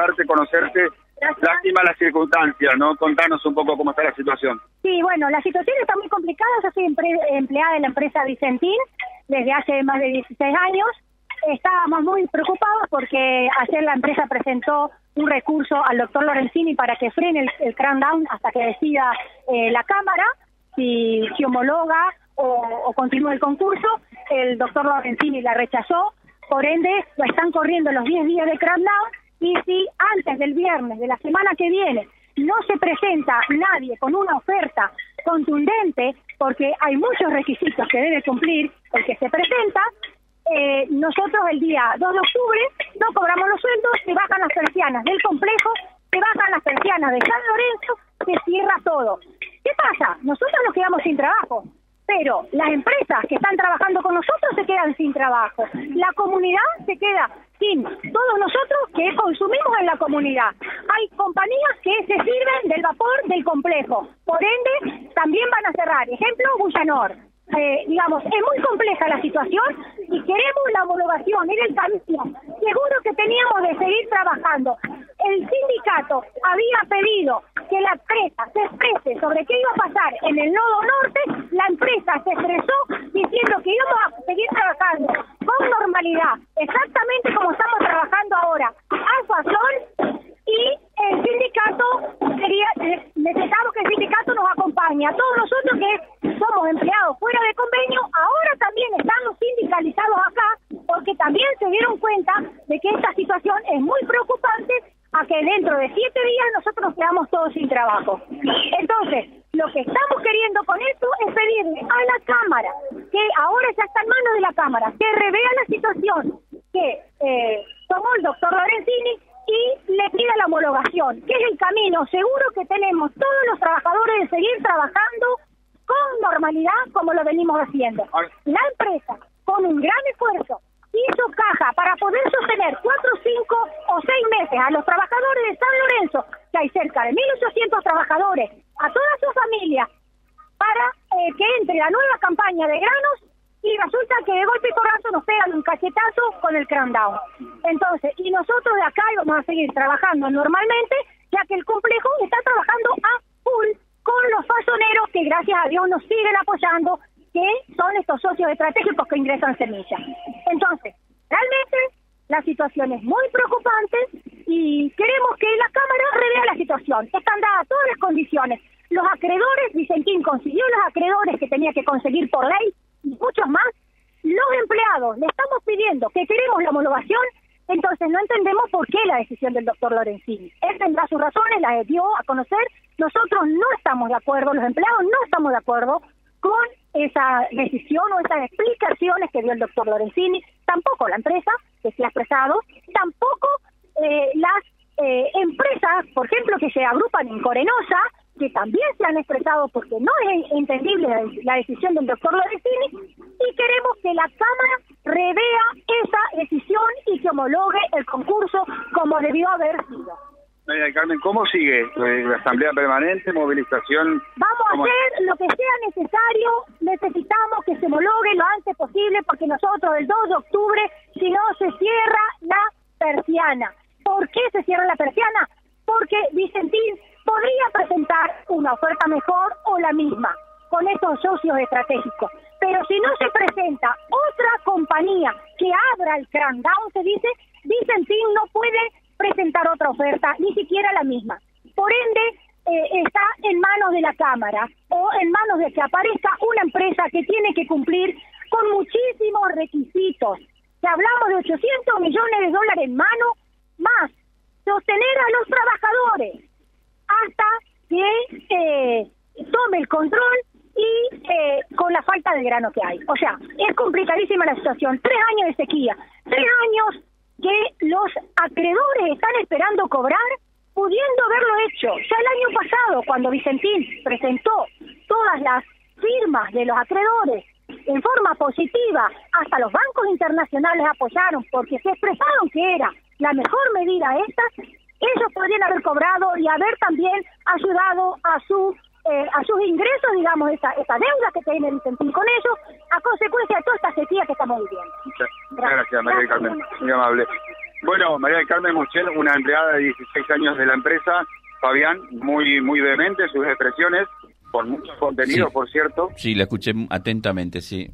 saludarte, conocerte. Lástima las circunstancias, ¿no? Contanos un poco cómo está la situación. Sí, bueno, la situación está muy complicada. Yo soy empleada de la empresa Vicentín desde hace más de 16 años. Estábamos muy preocupados porque ayer la empresa presentó un recurso al doctor Lorenzini para que frene el, el down hasta que decida eh, la Cámara si, si homologa o, o continúa el concurso. El doctor Lorenzini la rechazó, por ende lo están corriendo los 10 días de down y si antes del viernes de la semana que viene no se presenta nadie con una oferta contundente, porque hay muchos requisitos que debe cumplir el que se presenta, eh, nosotros el día 2 de octubre no cobramos los sueldos, se bajan las persianas del complejo, se bajan las persianas de San Lorenzo, se cierra todo. ¿Qué pasa? Nosotros nos quedamos sin trabajo, pero las empresas que están trabajando con nosotros se quedan sin trabajo. La comunidad se queda todos nosotros que consumimos en la comunidad. Hay compañías que se sirven del vapor del complejo, por ende también van a cerrar. Ejemplo, Bullanor. Eh, digamos, es muy compleja la situación y queremos la homologación, era el camino seguro que teníamos de seguir trabajando. El sindicato había pedido que la empresa se exprese sobre qué iba a pasar en el nodo norte, la empresa se expresó diciendo que íbamos a seguir trabajando con normalidad, exactamente como estamos trabajando ahora, a razón y el sindicato quería, necesitamos que el sindicato nos acompañe, a todos nosotros que somos empleados fuera de convenio, ahora también estamos sindicalizados acá, porque también se dieron cuenta de que esta situación es muy preocupante a que dentro de siete días nosotros nos quedamos todos sin trabajo. Entonces, lo que estamos queriendo con esto es pedirle a la Cámara, que ahora ya está en manos de la Cámara, que revea la situación que eh, tomó el doctor Lorenzini y le pida la homologación, que es el camino seguro que tenemos todos los trabajadores de seguir trabajando normalidad como lo venimos haciendo. La empresa, con un gran esfuerzo, hizo caja para poder sostener cuatro, cinco o seis meses a los trabajadores de San Lorenzo, que hay cerca de 1.800 trabajadores, a toda su familia, para eh, que entre la nueva campaña de granos y resulta que de golpe y porrazo nos pegan un cachetazo con el down. Entonces, y nosotros de acá vamos a seguir trabajando normalmente, ya que el complejo está trabajando a full con los gracias a Dios nos siguen apoyando, que son estos socios estratégicos que ingresan semillas. Entonces, realmente la situación es muy preocupante y queremos que la Cámara revea la situación. Están dadas todas las condiciones. Los acreedores, Vicentín consiguió los acreedores que tenía que conseguir por ley, y muchos más, los empleados le estamos pidiendo que queremos la homologación, entonces no entendemos por qué la decisión del doctor Lorenzini. Él tendrá sus razones, las dio a conocer, nosotros no estamos de acuerdo, los empleados no estamos de acuerdo con esa decisión o esas explicaciones que dio el doctor Lorenzini, tampoco la empresa que se ha expresado, tampoco eh, las eh, empresas, por ejemplo, que se agrupan en Corenosa, que también se han expresado porque no es entendible la, decisión del doctor Lorenzini y queremos que la Cámara revea esa decisión y que homologue el concurso como debió haber sido. Carmen, ¿cómo sigue la asamblea permanente, movilización? Vamos a hacer lo que sea necesario, necesitamos que se homologue lo antes posible porque nosotros el 2 de octubre, si no se cierra la persiana. ¿Por qué se cierra la persiana? Porque Vicentín podría presentar una oferta mejor o la misma con estos socios estratégicos. Pero si no se presenta otra compañía que abra el crackdown, se dice, Vicentín no puede presentar otra oferta, ni siquiera la misma. Por ende, eh, está en manos de la Cámara o en manos de que aparezca una empresa que tiene que cumplir con muchísimos requisitos. Si hablamos de 800 millones de dólares en mano, más sostener a los trabajadores, hasta que eh, tome el control y eh, con la falta de grano que hay. O sea, es complicadísima la situación. Tres años de sequía, tres años que los acreedores están esperando cobrar, pudiendo haberlo hecho. Ya el año pasado, cuando Vicentín presentó todas las firmas de los acreedores en forma positiva, hasta los bancos internacionales apoyaron porque se expresaron que era la mejor medida esta, ellos podrían haber cobrado y haber también ayudado a su eh, a sus ingresos, digamos, esa, esa deuda que tiene Vicentín con ellos, a consecuencia de toda esta sequía que estamos viviendo. gracias, María Carmen, muy amable. Bueno, María del Carmen Muchel, una empleada de 16 años de la empresa, Fabián, muy muy vehemente sus expresiones, con mucho contenido, Sí. por cierto. Sí, la escuché atentamente, sí.